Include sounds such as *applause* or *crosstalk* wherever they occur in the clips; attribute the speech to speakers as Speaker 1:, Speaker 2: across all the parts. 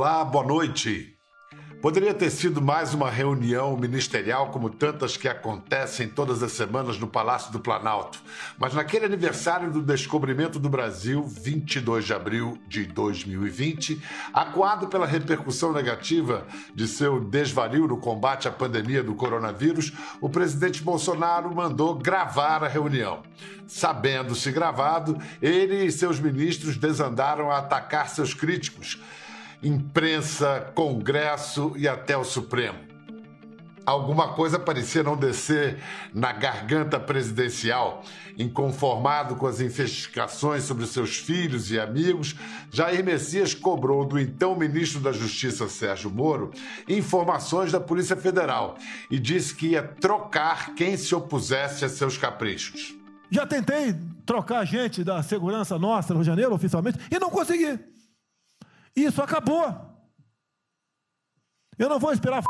Speaker 1: Olá, boa noite. Poderia ter sido mais uma reunião ministerial, como tantas que acontecem todas as semanas no Palácio do Planalto. Mas naquele aniversário do descobrimento do Brasil, 22 de abril de 2020, acuado pela repercussão negativa de seu desvario no combate à pandemia do coronavírus, o presidente Bolsonaro mandou gravar a reunião. Sabendo-se gravado, ele e seus ministros desandaram a atacar seus críticos imprensa, Congresso e até o Supremo. Alguma coisa parecia não descer na garganta presidencial. Inconformado com as investigações sobre seus filhos e amigos, Jair Messias cobrou do então ministro da Justiça, Sérgio Moro, informações da Polícia Federal e disse que ia trocar quem se opusesse a seus caprichos.
Speaker 2: Já tentei trocar gente da segurança nossa no Rio de Janeiro, oficialmente, e não consegui. Isso acabou. Eu não vou esperar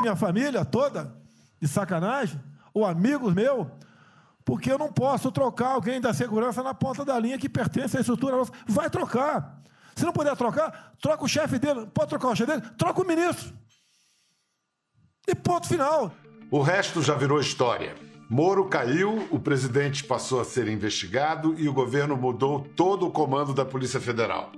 Speaker 2: minha família toda, de sacanagem, ou amigos meus, porque eu não posso trocar alguém da segurança na ponta da linha que pertence à estrutura nossa. Vai trocar. Se não puder trocar, troca o chefe dele. Pode trocar o chefe dele? Troca o ministro. E ponto final.
Speaker 1: O resto já virou história. Moro caiu, o presidente passou a ser investigado e o governo mudou todo o comando da Polícia Federal.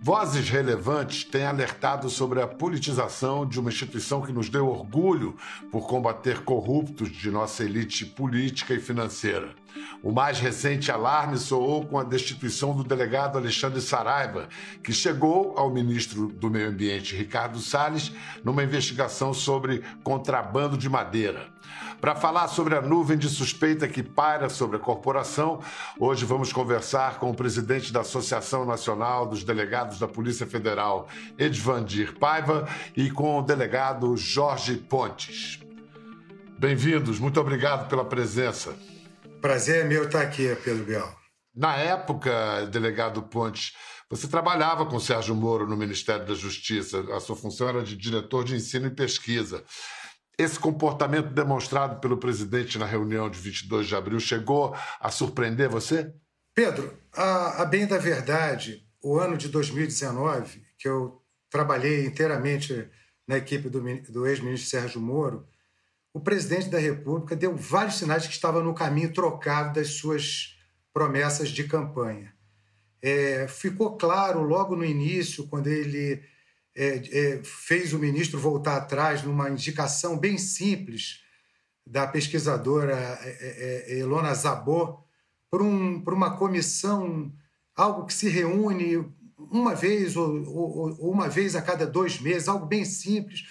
Speaker 1: Vozes relevantes têm alertado sobre a politização de uma instituição que nos deu orgulho por combater corruptos de nossa elite política e financeira. O mais recente alarme soou com a destituição do delegado Alexandre Saraiva, que chegou ao ministro do Meio Ambiente, Ricardo Salles, numa investigação sobre contrabando de madeira. Para falar sobre a nuvem de suspeita que paira sobre a corporação, hoje vamos conversar com o presidente da Associação Nacional dos Delegados da Polícia Federal, Edvandir Paiva, e com o delegado Jorge Pontes. Bem-vindos, muito obrigado pela presença.
Speaker 3: Prazer é meu estar aqui, Pedro Bial.
Speaker 1: Na época, delegado Pontes, você trabalhava com Sérgio Moro no Ministério da Justiça. A sua função era de diretor de ensino e pesquisa. Esse comportamento demonstrado pelo presidente na reunião de 22 de abril chegou a surpreender você?
Speaker 3: Pedro, a, a bem da verdade, o ano de 2019, que eu trabalhei inteiramente na equipe do, do ex-ministro Sérgio Moro, o presidente da República deu vários sinais de que estava no caminho trocado das suas promessas de campanha. É, ficou claro logo no início, quando ele é, é, fez o ministro voltar atrás numa indicação bem simples da pesquisadora é, é, é, Elona Zabor por, um, por uma comissão, algo que se reúne uma vez ou, ou, ou uma vez a cada dois meses, algo bem simples,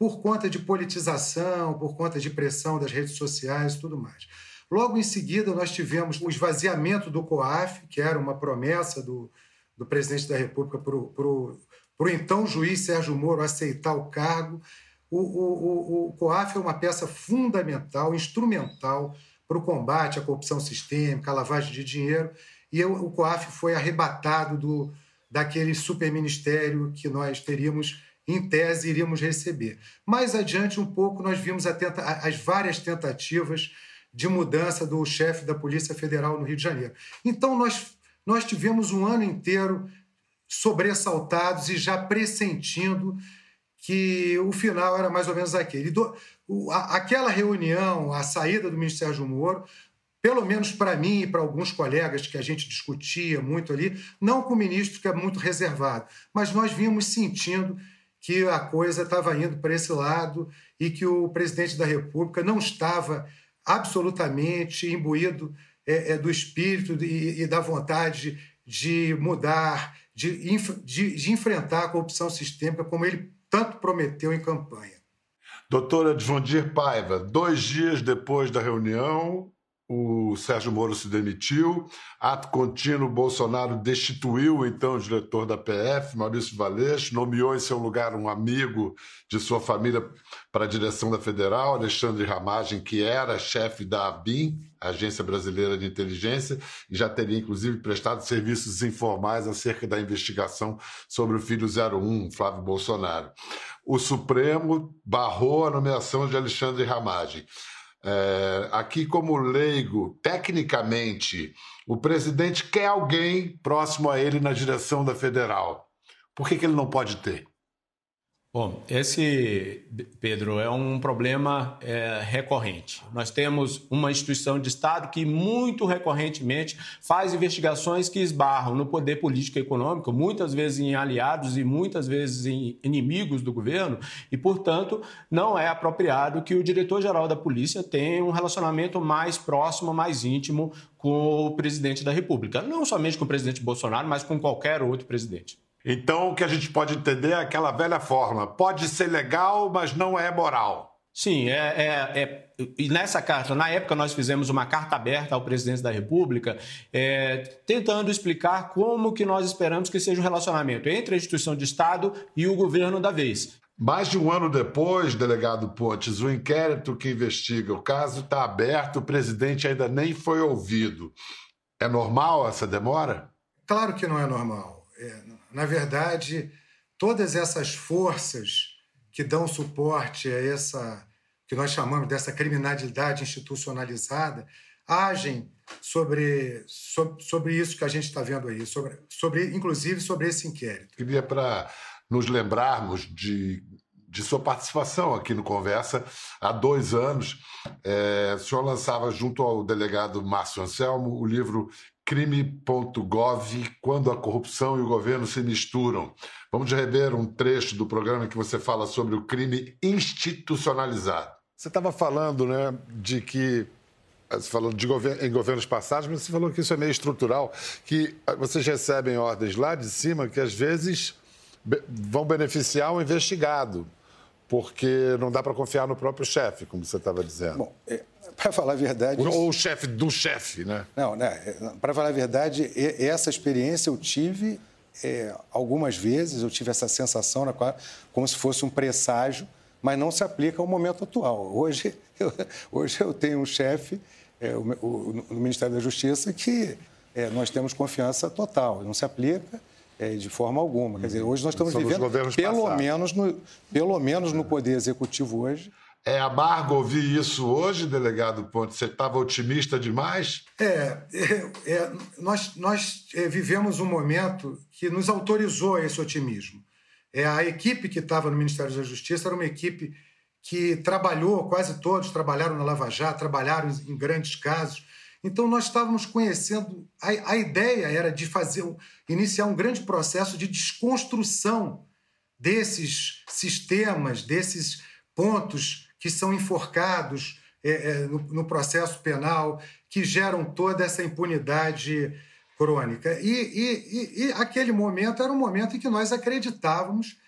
Speaker 3: por conta de politização, por conta de pressão das redes sociais e tudo mais. Logo em seguida, nós tivemos o esvaziamento do COAF, que era uma promessa do, do presidente da República para o então juiz Sérgio Moro aceitar o cargo. O, o, o, o COAF é uma peça fundamental, instrumental para o combate à corrupção sistêmica, à lavagem de dinheiro, e o COAF foi arrebatado do, daquele superministério que nós teríamos em tese, iríamos receber. Mais adiante, um pouco, nós vimos tenta as várias tentativas de mudança do chefe da Polícia Federal no Rio de Janeiro. Então, nós, nós tivemos um ano inteiro sobressaltados e já pressentindo que o final era mais ou menos aquele. Do, o, a, aquela reunião, a saída do ministro Sérgio Moro, pelo menos para mim e para alguns colegas que a gente discutia muito ali, não com o ministro, que é muito reservado, mas nós vimos sentindo que a coisa estava indo para esse lado e que o presidente da República não estava absolutamente imbuído é, é, do espírito e, e, da vontade de mudar, de, de, de enfrentar a corrupção sistêmica como ele tanto prometeu em campanha.
Speaker 1: Doutora Edvandir Paiva, dois dias depois da reunião, o Sérgio Moro se demitiu, ato contínuo, Bolsonaro destituiu então o diretor da PF, Maurício Valeixo, nomeou em seu lugar um amigo de sua família para a direção da Federal, Alexandre Ramagem, que era chefe da ABIN, Agência Brasileira de Inteligência, e já teria inclusive prestado serviços informais acerca da investigação sobre o filho 01, Flávio Bolsonaro. O Supremo barrou a nomeação de Alexandre Ramagem. É, aqui, como leigo, tecnicamente, o presidente quer alguém próximo a ele na direção da federal. Por que, que ele não pode ter?
Speaker 4: Bom, esse, Pedro, é um problema é, recorrente. Nós temos uma instituição de Estado que muito recorrentemente faz investigações que esbarram no poder político e econômico, muitas vezes em aliados e muitas vezes em inimigos do governo, e, portanto, não é apropriado que o diretor-geral da polícia tenha um relacionamento mais próximo, mais íntimo com o presidente da República. Não somente com o presidente Bolsonaro, mas com qualquer outro presidente.
Speaker 1: Então, o que a gente pode entender é aquela velha forma: pode ser legal, mas não é moral.
Speaker 4: Sim, é, é, é, e nessa carta, na época nós fizemos uma carta aberta ao presidente da República, é, tentando explicar como que nós esperamos que seja o relacionamento entre a instituição de Estado e o governo da vez.
Speaker 1: Mais de um ano depois, delegado Pontes, o inquérito que investiga o caso está aberto, o presidente ainda nem foi ouvido. É normal essa demora?
Speaker 3: Claro que não é normal. É, na verdade, todas essas forças que dão suporte a essa que nós chamamos dessa criminalidade institucionalizada agem sobre, sobre, sobre isso que a gente está vendo aí, sobre, sobre, inclusive sobre esse inquérito.
Speaker 1: Queria para nos lembrarmos de, de sua participação aqui no Conversa há dois anos. É, o senhor lançava junto ao delegado Márcio Anselmo o livro crime.gov, quando a corrupção e o governo se misturam. Vamos rever um trecho do programa que você fala sobre o crime institucionalizado. Você estava falando, né, de que você falou de gover em governos passados, mas você falou que isso é meio estrutural, que vocês recebem ordens lá de cima que às vezes vão beneficiar o investigado, porque não dá para confiar no próprio chefe, como você estava dizendo. Bom,
Speaker 3: é, para falar a verdade.
Speaker 1: Ou o chefe do chefe, né?
Speaker 3: Não, né? Para falar a verdade, essa experiência eu tive é, algumas vezes, eu tive essa sensação na qual, como se fosse um presságio, mas não se aplica ao momento atual. Hoje, eu, *laughs* hoje eu tenho um chefe é, o, o, no Ministério da Justiça que é, nós temos confiança total, não se aplica. É, de forma alguma. Quer dizer, hoje nós estamos Somos vivendo, pelo menos, no, pelo menos no Poder Executivo hoje,
Speaker 1: é amargo ouvir isso hoje, delegado Ponte? Você estava otimista demais?
Speaker 3: É, é, é nós, nós é, vivemos um momento que nos autorizou esse otimismo. É, a equipe que estava no Ministério da Justiça era uma equipe que trabalhou, quase todos trabalharam na Lava Jato, trabalharam em grandes casos. Então, nós estávamos conhecendo. A, a ideia era de fazer, iniciar um grande processo de desconstrução desses sistemas, desses pontos que são enforcados é, é, no, no, processo penal, que geram toda essa impunidade crônica. E, e, e, aquele momento era um momento em que nós acreditávamos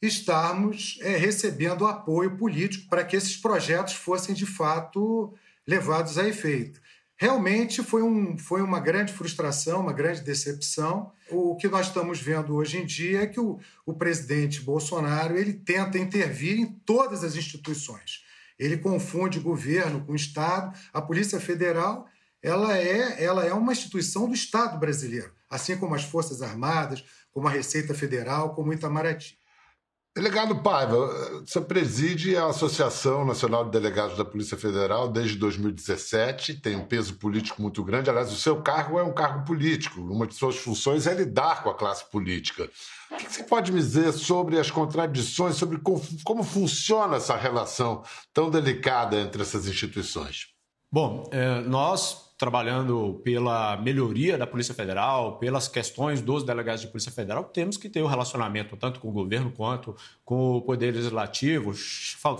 Speaker 3: estarmos é, recebendo apoio político para que esses projetos fossem de fato levados a efeito. Realmente foi, um, foi uma grande frustração, uma grande decepção. O que nós estamos vendo hoje em dia é que o, o presidente Bolsonaro ele tenta intervir em todas as instituições. Ele confunde governo com Estado. A Polícia Federal ela é, ela é uma instituição do Estado brasileiro, assim como as Forças Armadas, como a Receita Federal, como o Itamaraty.
Speaker 1: Delegado Paiva, você preside a Associação Nacional de Delegados da Polícia Federal desde 2017, tem um peso político muito grande. Aliás, o seu cargo é um cargo político, uma de suas funções é lidar com a classe política. O que você pode me dizer sobre as contradições, sobre como funciona essa relação tão delicada entre essas instituições?
Speaker 4: Bom, é, nós trabalhando pela melhoria da Polícia Federal, pelas questões dos delegados de Polícia Federal, temos que ter o um relacionamento tanto com o governo quanto com o Poder Legislativo,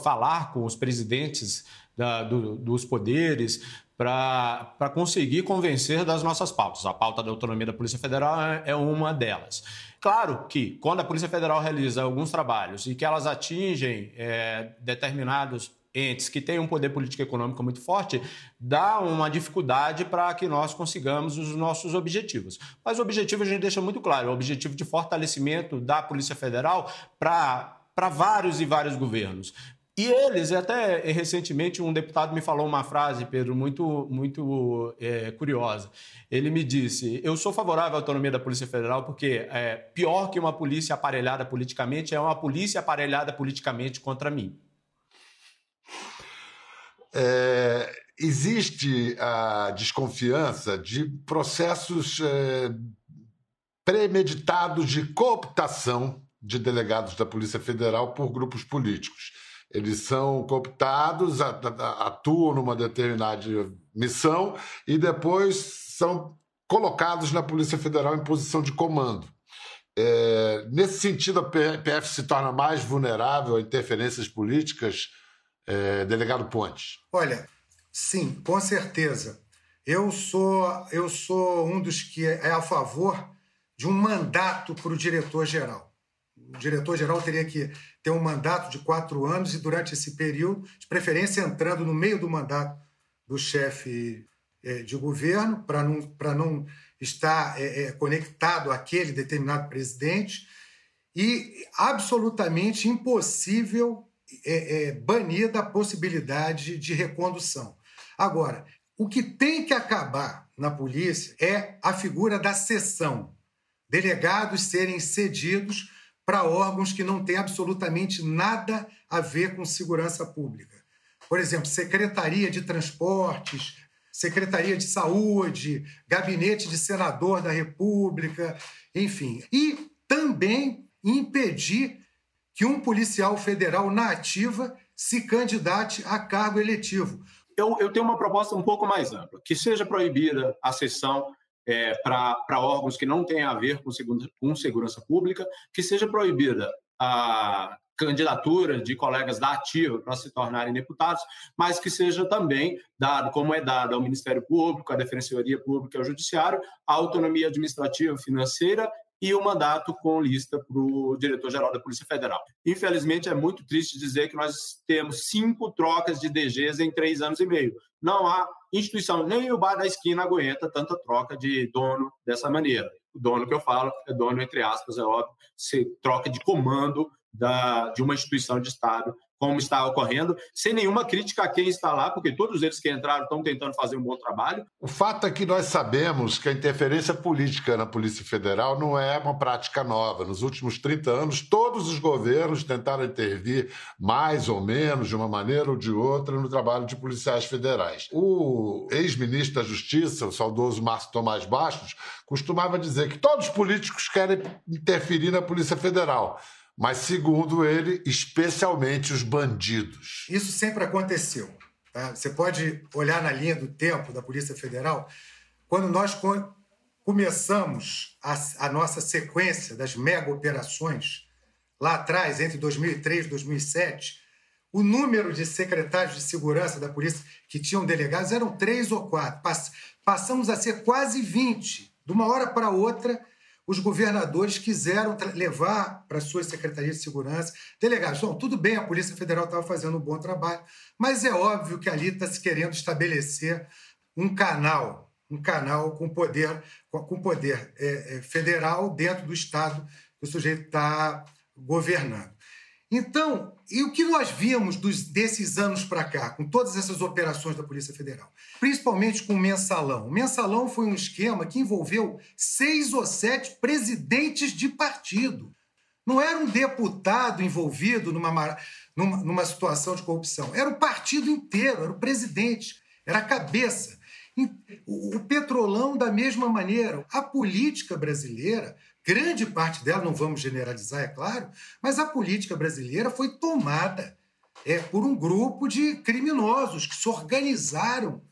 Speaker 4: falar com os presidentes da, do, dos poderes para conseguir convencer das nossas pautas. A pauta da autonomia da Polícia Federal é, é uma delas. Claro que, quando a Polícia Federal realiza alguns trabalhos e que elas atingem é, determinados entes que têm um poder político econômico muito forte, dá uma dificuldade para que nós consigamos os nossos objetivos. Mas o objetivo a gente deixa muito claro, o objetivo de fortalecimento da Polícia Federal para vários e vários governos. E eles, até recentemente, um deputado me falou uma frase, Pedro, muito, muito é, curiosa. Ele me disse: Eu sou favorável à autonomia da Polícia Federal porque é, pior que uma polícia aparelhada politicamente é uma polícia aparelhada politicamente contra mim.
Speaker 1: É, existe a desconfiança de processos é, premeditados de cooptação de delegados da Polícia Federal por grupos políticos. Eles são cooptados, atuam numa determinada missão e depois são colocados na Polícia Federal em posição de comando. É, nesse sentido, a PF se torna mais vulnerável a interferências políticas, é, delegado Pontes?
Speaker 3: Olha, sim, com certeza. Eu sou, eu sou um dos que é a favor de um mandato para o diretor-geral. O diretor-geral teria que ter um mandato de quatro anos e, durante esse período, de preferência entrando no meio do mandato do chefe é, de governo, para não, não estar é, é, conectado àquele determinado presidente, e absolutamente impossível é, é, banida a possibilidade de recondução. Agora, o que tem que acabar na polícia é a figura da sessão. Delegados serem cedidos para órgãos que não têm absolutamente nada a ver com segurança pública. Por exemplo, Secretaria de Transportes, Secretaria de Saúde, Gabinete de Senador da República, enfim. E também impedir que um policial federal na ativa se candidate a cargo eletivo.
Speaker 5: Eu, eu tenho uma proposta um pouco mais ampla, que seja proibida a sessão é, para órgãos que não têm a ver com, com segurança pública, que seja proibida a candidatura de colegas da ativa para se tornarem deputados, mas que seja também dado, como é dado ao Ministério Público, à Defensoria Pública e ao Judiciário, a autonomia administrativa financeira e o mandato com lista para o diretor-geral da Polícia Federal. Infelizmente, é muito triste dizer que nós temos cinco trocas de DGs em três anos e meio. Não há instituição, nem o bar da esquina aguenta tanta troca de dono dessa maneira. O dono que eu falo é dono, entre aspas, é óbvio, se troca de comando da, de uma instituição de Estado como está ocorrendo, sem nenhuma crítica a quem está lá, porque todos eles que entraram estão tentando fazer um bom trabalho.
Speaker 1: O fato é que nós sabemos que a interferência política na Polícia Federal não é uma prática nova. Nos últimos 30 anos, todos os governos tentaram intervir mais ou menos, de uma maneira ou de outra, no trabalho de policiais federais. O ex-ministro da Justiça, o saudoso Márcio Tomás Bastos, costumava dizer que todos os políticos querem interferir na Polícia Federal mas, segundo ele, especialmente os bandidos.
Speaker 3: Isso sempre aconteceu. Tá? Você pode olhar na linha do tempo da Polícia Federal, quando nós começamos a, a nossa sequência das mega operações, lá atrás, entre 2003 e 2007, o número de secretários de segurança da polícia que tinham delegados eram três ou quatro. Passamos a ser quase 20. De uma hora para outra, os governadores quiseram levar para suas secretarias de segurança delegados. Bom, tudo bem, a Polícia Federal estava fazendo um bom trabalho, mas é óbvio que ali está se querendo estabelecer um canal, um canal com poder, com poder é, é, federal dentro do Estado que o sujeito está governando. Então, e o que nós vimos dos, desses anos para cá, com todas essas operações da Polícia Federal? Principalmente com o mensalão. O mensalão foi um esquema que envolveu seis ou sete presidentes de partido. Não era um deputado envolvido numa, numa, numa situação de corrupção. Era o partido inteiro, era o presidente, era a cabeça. O petrolão, da mesma maneira. A política brasileira grande parte dela, não vamos generalizar, é claro, mas a política brasileira foi tomada é, por um grupo de criminosos que se organizaram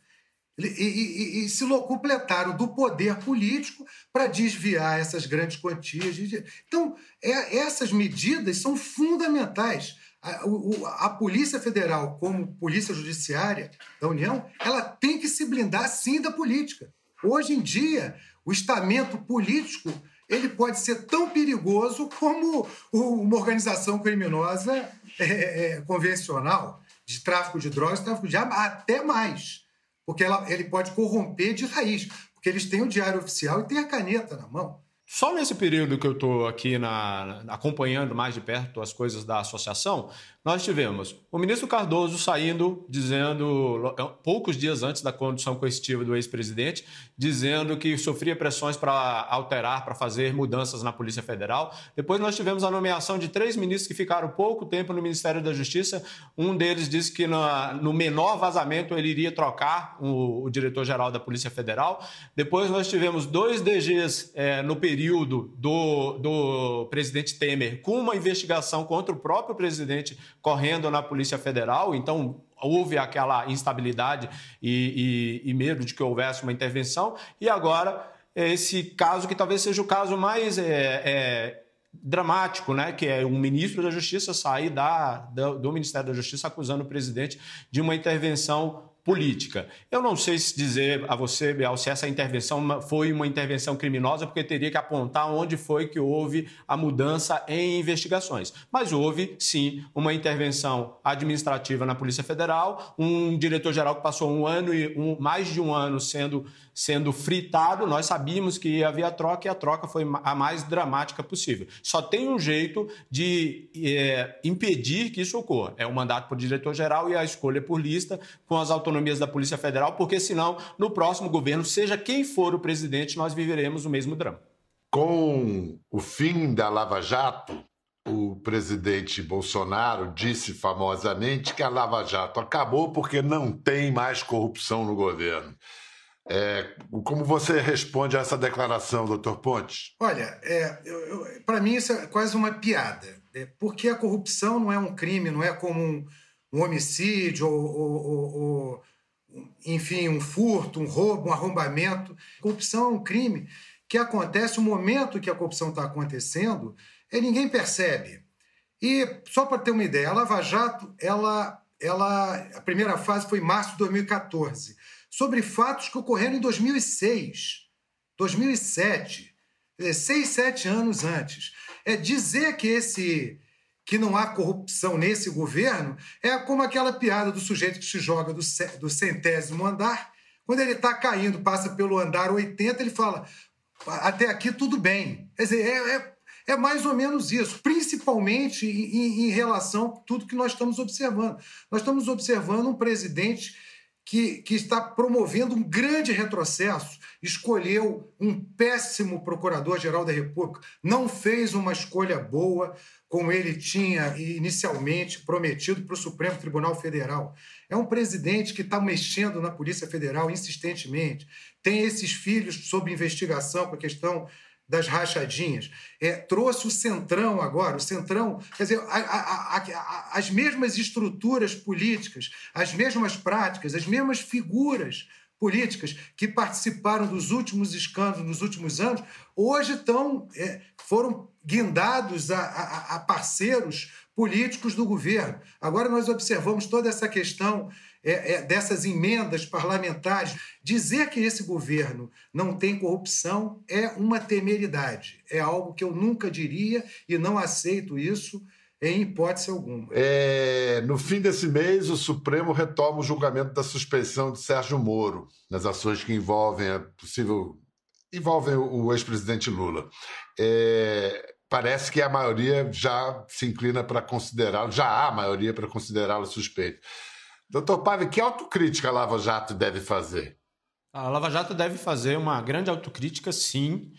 Speaker 3: e, e, e se locupletaram do poder político para desviar essas grandes quantias. De... Então, é, essas medidas são fundamentais. A, o, a, Polícia Federal, como Polícia Judiciária da União, ela tem que se blindar sim da política. Hoje em dia, o estamento político ele pode ser tão perigoso como uma organização criminosa é, é, convencional, de tráfico de drogas, tráfico de armas, até mais. Porque ela, ele pode corromper de raiz, porque eles têm o diário oficial e têm a caneta na mão.
Speaker 4: Só nesse período que eu estou aqui na, acompanhando mais de perto as coisas da associação, nós tivemos o ministro Cardoso saindo, dizendo, poucos dias antes da condução coercitiva do ex-presidente, dizendo que sofria pressões para alterar, para fazer mudanças na Polícia Federal. Depois nós tivemos a nomeação de três ministros que ficaram pouco tempo no Ministério da Justiça. Um deles disse que no menor vazamento ele iria trocar o, o diretor-geral da Polícia Federal. Depois nós tivemos dois DGs é, no período do, do presidente Temer com uma investigação contra o próprio presidente correndo na Polícia Federal, então houve aquela instabilidade e, e, e medo de que houvesse uma intervenção, e agora esse caso que talvez seja o caso mais é, é, dramático, né? que é um ministro da Justiça sair da, do Ministério da Justiça acusando o presidente de uma intervenção política. Eu não sei se dizer a você, Biel, se essa intervenção foi uma intervenção criminosa, porque teria que apontar onde foi que houve a mudança em investigações. Mas houve, sim, uma intervenção administrativa na Polícia Federal, um diretor-geral que passou um ano e um, mais de um ano sendo sendo fritado, nós sabíamos que havia troca e a troca foi a mais dramática possível. Só tem um jeito de é, impedir que isso ocorra: é o mandato por diretor-geral e a escolha por lista com as autonomias da Polícia Federal, porque senão, no próximo governo, seja quem for o presidente, nós viveremos o mesmo drama.
Speaker 1: Com o fim da Lava Jato, o presidente Bolsonaro disse famosamente que a Lava Jato acabou porque não tem mais corrupção no governo. É, como você responde a essa declaração, doutor Pontes?
Speaker 3: Olha, é, para mim isso é quase uma piada, é, porque a corrupção não é um crime, não é como um, um homicídio ou, ou, ou, enfim, um furto, um roubo, um arrombamento. Corrupção é um crime que acontece no momento que a corrupção está acontecendo, e ninguém percebe. E só para ter uma ideia, a Lava Jato, ela, ela, a primeira fase foi em março de 2014 sobre fatos que ocorreram em 2006, 2007, seis, sete anos antes. É dizer que esse que não há corrupção nesse governo é como aquela piada do sujeito que se joga do, centésimo andar. Quando ele está caindo, passa pelo andar 80, ele fala: até aqui tudo bem. Quer dizer, é, é, é mais ou menos isso, principalmente em, em relação a tudo que nós estamos observando. Nós estamos observando um presidente que, que está promovendo um grande retrocesso, escolheu um péssimo procurador-geral da República, não fez uma escolha boa, como ele tinha inicialmente prometido para o Supremo Tribunal Federal. É um presidente que está mexendo na Polícia Federal insistentemente, tem esses filhos sob investigação com a questão das rachadinhas. É, trouxe o Centrão agora, o Centrão, quer dizer, a, a, a, as mesmas estruturas políticas, as mesmas práticas, as mesmas figuras políticas que participaram dos últimos escândalos nos últimos anos, hoje estão, é, foram guindados a parceiros políticos do governo. Agora nós observamos toda essa questão é, é, dessas emendas parlamentares. Dizer que esse governo não tem corrupção é uma temeridade. É algo que eu nunca diria e não aceito isso em hipótese alguma.
Speaker 1: É, no fim desse mês, o Supremo retoma o julgamento da suspeição de Sérgio Moro nas ações que envolvem a possível envolvem o ex-presidente Lula. É, parece que a maioria já se inclina para considerá-lo, já há maioria para considerá-lo suspeito. Doutor Pave, que autocrítica a Lava Jato deve fazer?
Speaker 4: A Lava Jato deve fazer uma grande autocrítica, sim,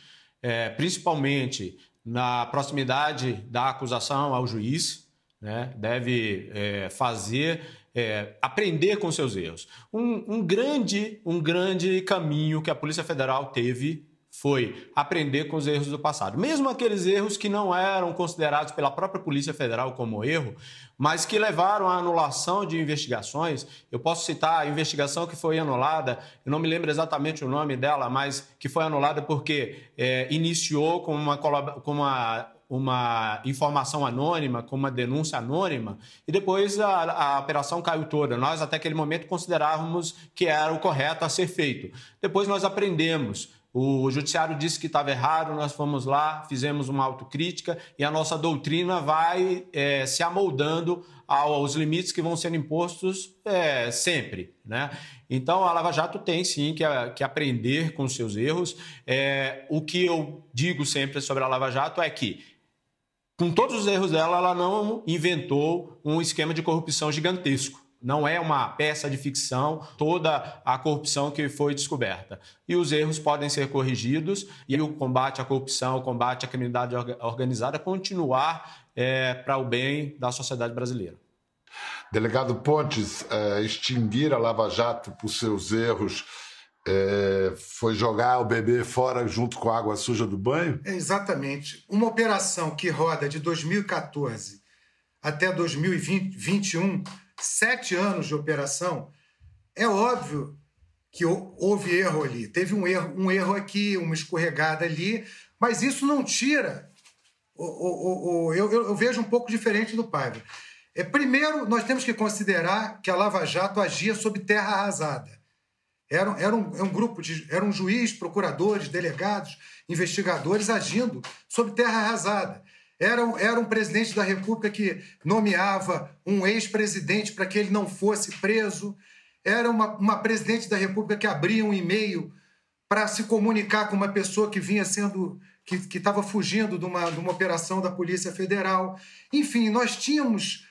Speaker 4: é, principalmente na proximidade da acusação ao juiz, né? deve é, fazer, é, aprender com seus erros. Um, um, grande, um grande caminho que a Polícia Federal teve foi aprender com os erros do passado. Mesmo aqueles erros que não eram considerados pela própria Polícia Federal como erro, mas que levaram à anulação de investigações. Eu posso citar a investigação que foi anulada, eu não me lembro exatamente o nome dela, mas que foi anulada porque é, iniciou com uma, com uma uma informação anônima, com uma denúncia anônima, e depois a, a, operação caiu toda. Nós, até aquele momento, considerávamos que era o correto a ser feito. Depois nós aprendemos o judiciário disse que estava errado, nós fomos lá, fizemos uma autocrítica e a nossa doutrina vai é, se amoldando aos limites que vão sendo impostos é, sempre. Né? Então, a Lava Jato tem sim que, que aprender com seus erros. É, o que eu digo sempre sobre a Lava Jato é que com todos os erros dela, ela não inventou um esquema de corrupção gigantesco. Não é uma peça de ficção toda a corrupção que foi descoberta. E os erros podem ser corrigidos e o combate à corrupção, o combate à criminalidade organizada continuar é, para o bem da sociedade brasileira.
Speaker 1: Delegado Pontes, é, extinguir a Lava Jato por seus erros é, foi jogar o bebê fora junto com a água suja do banho?
Speaker 3: É exatamente. Uma operação que roda de 2014 até 2021, sete anos de operação, é óbvio que houve erro ali. Teve um erro, um erro aqui, uma escorregada ali, mas isso não tira. O, o, o, eu, eu, vejo um pouco diferente do Paiva. É, primeiro, nós temos que considerar que a Lava Jato agia sob terra arrasada. Era, era, um, era um grupo de. Era um juiz, procuradores, delegados, investigadores agindo sob terra arrasada. Era, era um presidente da República que nomeava um ex-presidente para que ele não fosse preso. Era uma, uma presidente da República que abria um e-mail para se comunicar com uma pessoa que vinha sendo. que estava fugindo de uma, de uma operação da Polícia Federal. Enfim, nós tínhamos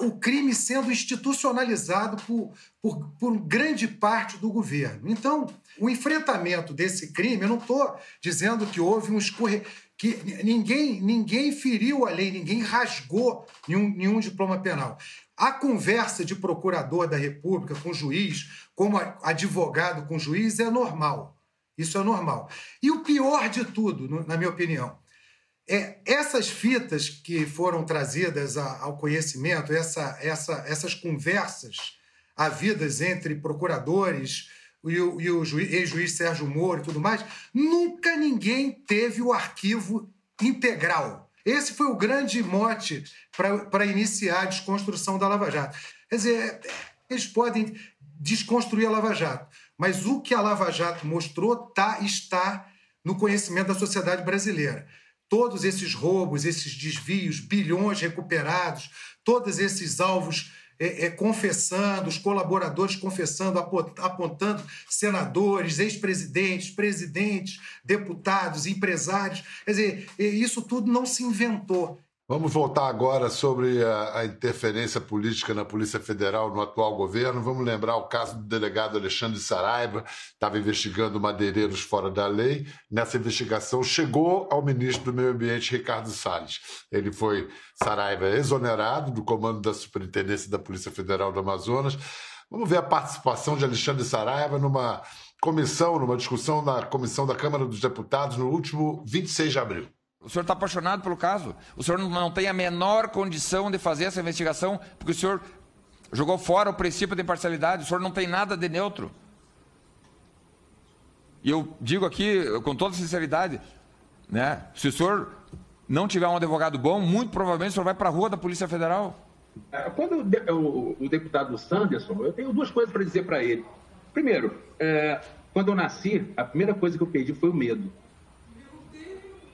Speaker 3: o crime sendo institucionalizado por, por, por grande parte do governo. Então, o enfrentamento desse crime, eu não estou dizendo que houve um escorre... que ninguém, ninguém feriu a lei, ninguém rasgou nenhum, nenhum diploma penal. A conversa de procurador da República com juiz, como advogado com juiz, é normal. Isso é normal. E o pior de tudo, na minha opinião, é, essas fitas que foram trazidas ao conhecimento, essa, essa, essas conversas havidas entre procuradores e o, e o ex-juiz Sérgio Moro e tudo mais, nunca ninguém teve o arquivo integral. Esse foi o grande mote para iniciar a desconstrução da Lava Jato. Quer dizer, eles podem desconstruir a Lava Jato, mas o que a Lava Jato mostrou tá, está no conhecimento da sociedade brasileira todos esses roubos, esses desvios, bilhões recuperados, todos esses alvos é, é, confessando, os colaboradores confessando, apontando senadores, ex-presidentes, presidentes, deputados, empresários. Quer dizer, isso tudo não se inventou.
Speaker 1: Vamos voltar agora sobre a, a, interferência política na Polícia Federal no atual governo. Vamos lembrar o caso do delegado Alexandre Saraiva, estava investigando madeireiros fora da lei. Nessa investigação chegou ao ministro do Meio Ambiente, Ricardo Salles. Ele foi, Saraiva, exonerado do comando da Superintendência da Polícia Federal do Amazonas. Vamos ver a participação de Alexandre Saraiva numa comissão, numa discussão na comissão da Câmara dos Deputados no último 26 de abril.
Speaker 6: O senhor está apaixonado pelo caso. O senhor não tem a menor condição de fazer essa investigação, porque o senhor jogou fora o princípio de imparcialidade. O senhor não tem nada de neutro. E eu digo aqui com toda sinceridade, né? Se o senhor não tiver um advogado bom, muito provavelmente o senhor vai para a rua da Polícia Federal.
Speaker 5: É, quando o, o deputado Sanderson, eu tenho duas coisas para dizer para ele. Primeiro, é, quando eu nasci, a primeira coisa que eu perdi foi o medo.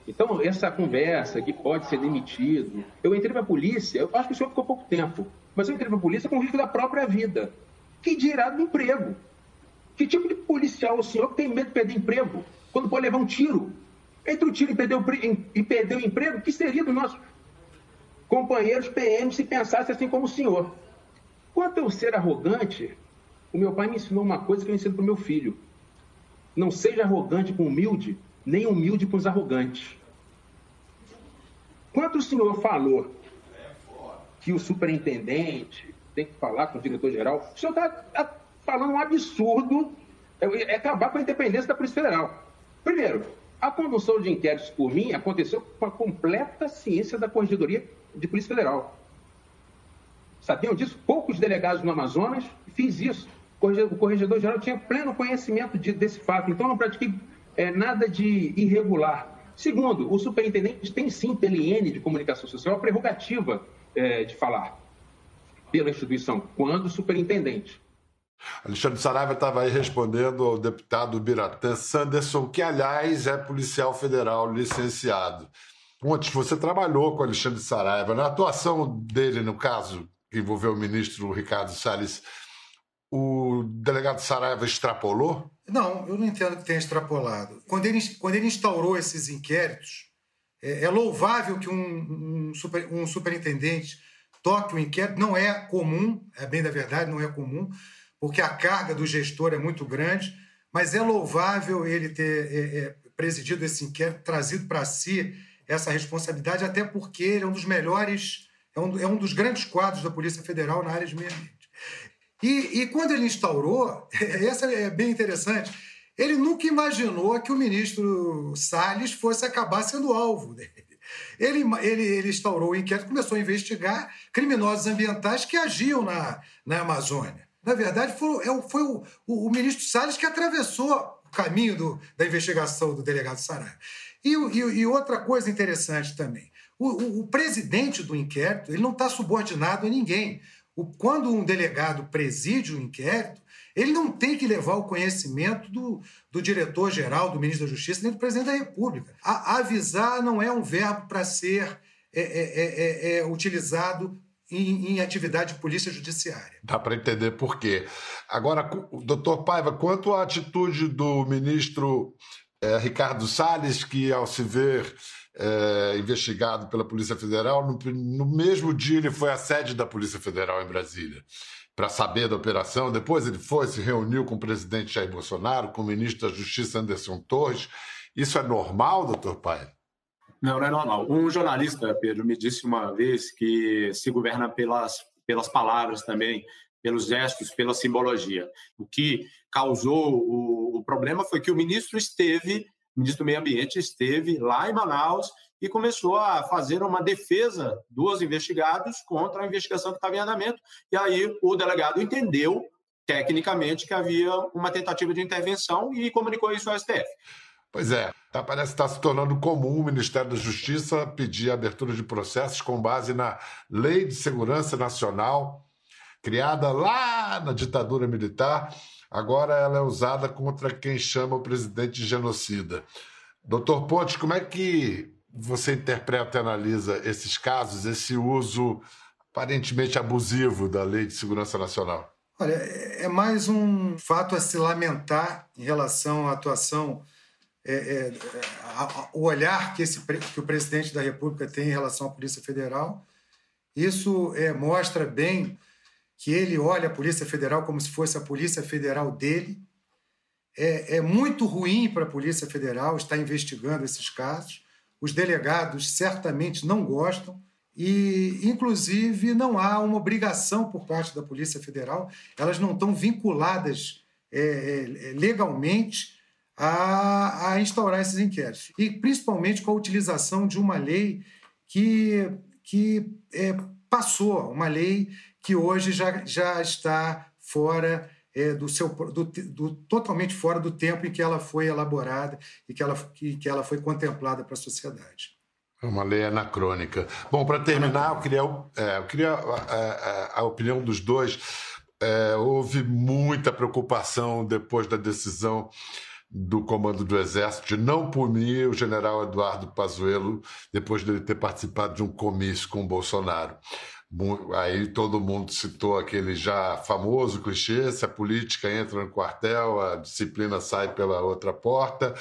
Speaker 5: Então, essa conversa que pode ser demitido. Eu entrei para a polícia, eu acho que o senhor ficou pouco tempo, mas eu entrei para a polícia com o risco da própria vida. Que dirá do emprego? Que tipo de policial o senhor tem medo de perder emprego quando pode levar um tiro? Entre o tiro e perder o, e perder o emprego, que seria dos nossos companheiros PM se pensasse assim como o senhor? Quanto eu ser arrogante, o meu pai me ensinou uma coisa que eu ensino para o meu filho. Não seja arrogante com humilde, nem humilde com os arrogantes. Quando o senhor falou que o superintendente tem que falar com o diretor-geral, o senhor está tá falando um absurdo, é, é acabar com a independência da Polícia Federal. Primeiro, a condução de inquéritos por mim aconteceu com a completa ciência da Corregedoria de Polícia Federal. Sabiam disso? Poucos delegados no Amazonas fiz isso. O corregedor-geral tinha pleno conhecimento de, desse fato, então não pratiquei é, nada de irregular. Segundo, o superintendente tem sim, pela IN de comunicação social, a prerrogativa é, de falar pela instituição, quando superintendente.
Speaker 1: Alexandre Saraiva estava aí respondendo ao deputado Biratã Sanderson, que, aliás, é policial federal licenciado. Pontes, você trabalhou com Alexandre Saraiva. Na atuação dele, no caso que envolveu o ministro Ricardo Salles, o delegado Saraiva extrapolou?
Speaker 3: Não, eu não entendo que tenha extrapolado. Quando ele, quando ele instaurou esses inquéritos, É, é louvável que um, um, super, um superintendente toque o inquérito, não é comum, é bem da verdade, não é comum, porque a carga do gestor é muito grande, mas é louvável ele ter é, é, presidido esse inquérito, trazido para si essa responsabilidade, até porque ele é um dos melhores, é um, é um dos grandes quadros da Polícia Federal na área de meio ambiente. E, e quando ele instaurou, *laughs* essa é bem interessante, ele nunca imaginou que o ministro Salles fosse acabar sendo alvo dele. Ele, ele, ele instaurou o inquérito, começou a investigar criminosos ambientais que agiam na, na Amazônia. Na verdade, foi, é foi o, o, o ministro Salles que atravessou o caminho do, da investigação do delegado Saraiva. E, e, e, outra coisa interessante também: o, o, o presidente do inquérito ele não está subordinado a ninguém. Quando um delegado preside o inquérito, ele não tem que levar o conhecimento do, do diretor-geral, do ministro da Justiça, nem do presidente da República. A, avisar não é um verbo para ser é, é, é, é, utilizado em, em, atividade de polícia judiciária.
Speaker 1: Dá para entender por quê. Agora, doutor Paiva, quanto à atitude do ministro é, Ricardo Salles, que, ao se ver é, investigado pela Polícia Federal, no, no mesmo dia ele foi à sede da Polícia Federal em Brasília para saber da operação. Depois ele foi, se reuniu com o presidente Jair Bolsonaro, com o ministro da Justiça Anderson Torres. Isso é normal, doutor Pai?
Speaker 5: Não, não é normal. Um jornalista, Pedro, me disse uma vez que se governa pelas, pelas palavras também, pelos gestos, pela simbologia. O que causou o, o problema foi que o ministro esteve, ministro do Meio Ambiente esteve lá em Manaus e começou a fazer uma defesa dos investigados contra a investigação que estava em andamento. E aí o delegado entendeu, tecnicamente, que havia uma tentativa de intervenção e comunicou isso ao STF.
Speaker 1: Pois é, tá, parece que está se tornando comum o Ministério da Justiça pedir abertura de processos com base na Lei de Segurança Nacional, criada lá na ditadura militar. Agora ela é usada contra quem chama o presidente de genocida. Doutor Pontes, como é que você interpreta e analisa esses casos, esse uso aparentemente abusivo da Lei de Segurança Nacional?
Speaker 3: Olha, é mais um fato a se lamentar em relação à atuação, é, é, a, o olhar que, esse, que o presidente da República tem em relação à Polícia Federal. Isso é, mostra bem que ele olha a Polícia Federal como se fosse a Polícia Federal dele. É, é muito ruim para a Polícia Federal estar investigando esses casos os delegados certamente não gostam e, inclusive, não há uma obrigação por parte da Polícia Federal, elas não estão vinculadas é, é, legalmente a, a, instaurar esses inquéritos. E principalmente com a utilização de uma lei que, que é, passou, uma lei que hoje já, já está fora é, do seu do, do, totalmente fora do tempo em que ela foi elaborada e que ela, que, que ela foi contemplada para a sociedade.
Speaker 1: É uma lei anacrônica. Bom, para terminar, eu queria, é, eu queria a, a, a, opinião dos dois. É, houve muita preocupação depois da decisão do comando do Exército de não punir o general Eduardo Pazuello depois dele ter participado de um comício com Bolsonaro. Aí todo mundo citou aquele já famoso clichê: se a política entra no quartel, a disciplina sai pela outra porta.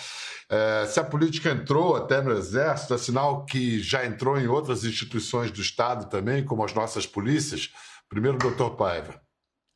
Speaker 1: É, se a política entrou até no Exército, é sinal que já entrou em outras instituições do Estado também, como as nossas polícias. Primeiro, doutor Paiva.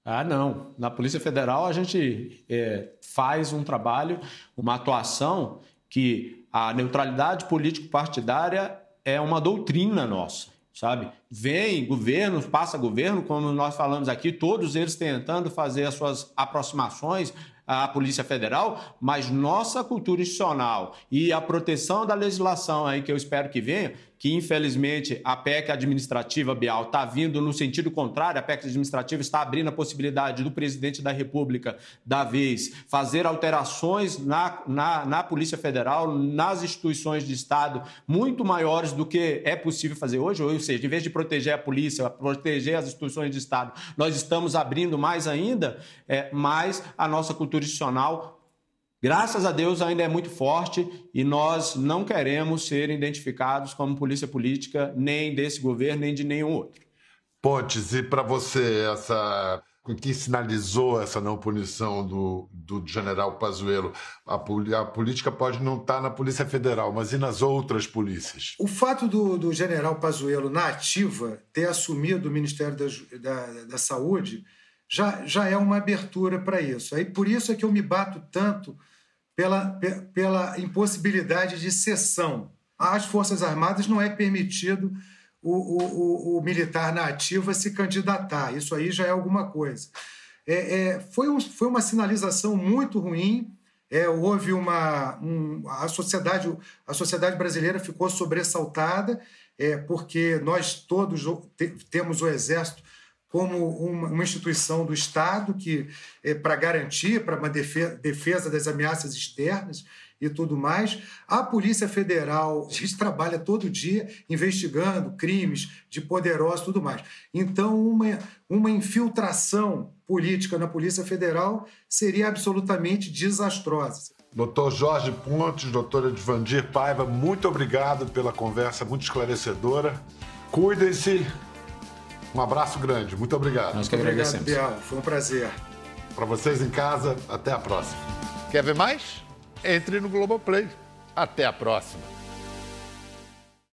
Speaker 4: Ah, não. Na Polícia Federal a gente é, faz um trabalho, uma atuação que a neutralidade político-partidária é uma doutrina nossa sabe? Vem governo, passa governo, como nós falamos aqui, todos eles tentando fazer as suas aproximações à Polícia Federal, mas nossa cultura institucional e a proteção da legislação aí que eu espero que venha, que infelizmente a PEC administrativa, Bial, está vindo no sentido contrário. A PEC administrativa está abrindo a possibilidade do presidente da República, da vez, fazer alterações na, na, na Polícia Federal, nas instituições de Estado, muito maiores do que é possível fazer hoje. Ou seja, em vez de proteger a polícia, proteger as instituições de Estado, nós estamos abrindo mais ainda, é, mais a nossa cultura institucional graças a Deus, ainda é muito forte e nós não queremos ser identificados como polícia política nem desse governo, nem de nenhum outro.
Speaker 1: Pontes, e para você, essa que sinalizou essa não punição do, do general Pazuello. A, a política pode não estar tá na Polícia Federal, mas e nas outras polícias?
Speaker 3: O fato do, do general Pazuello, na ativa, ter assumido o Ministério da, da, da Saúde já, já é uma abertura para isso. Aí, por isso é que eu me bato tanto pela, pela impossibilidade de cessão. Às Forças Armadas não é permitido o, o, o, militar na ativa se candidatar. Isso aí já é alguma coisa. É, é, foi, um, foi uma sinalização muito ruim. É, houve uma. Um, a, sociedade, a sociedade brasileira ficou sobressaltada, é, porque nós todos te, temos o Exército como uma, uma, instituição do Estado que é, para garantir, para uma defesa, defesa das ameaças externas e tudo mais. A Polícia Federal, a gente trabalha todo dia investigando crimes de poderosos tudo mais. Então, uma, uma infiltração política na Polícia Federal seria absolutamente desastrosa.
Speaker 1: Doutor Jorge Pontes, doutora Edvandir Paiva, muito obrigado pela conversa muito esclarecedora. Cuidem-se. Um abraço grande. Muito obrigado.
Speaker 3: Nós que agradecemos. Obrigado, Bial. Foi um prazer.
Speaker 1: Para vocês em casa, até a próxima. Quer ver mais? entre no Globoplay. Até a próxima!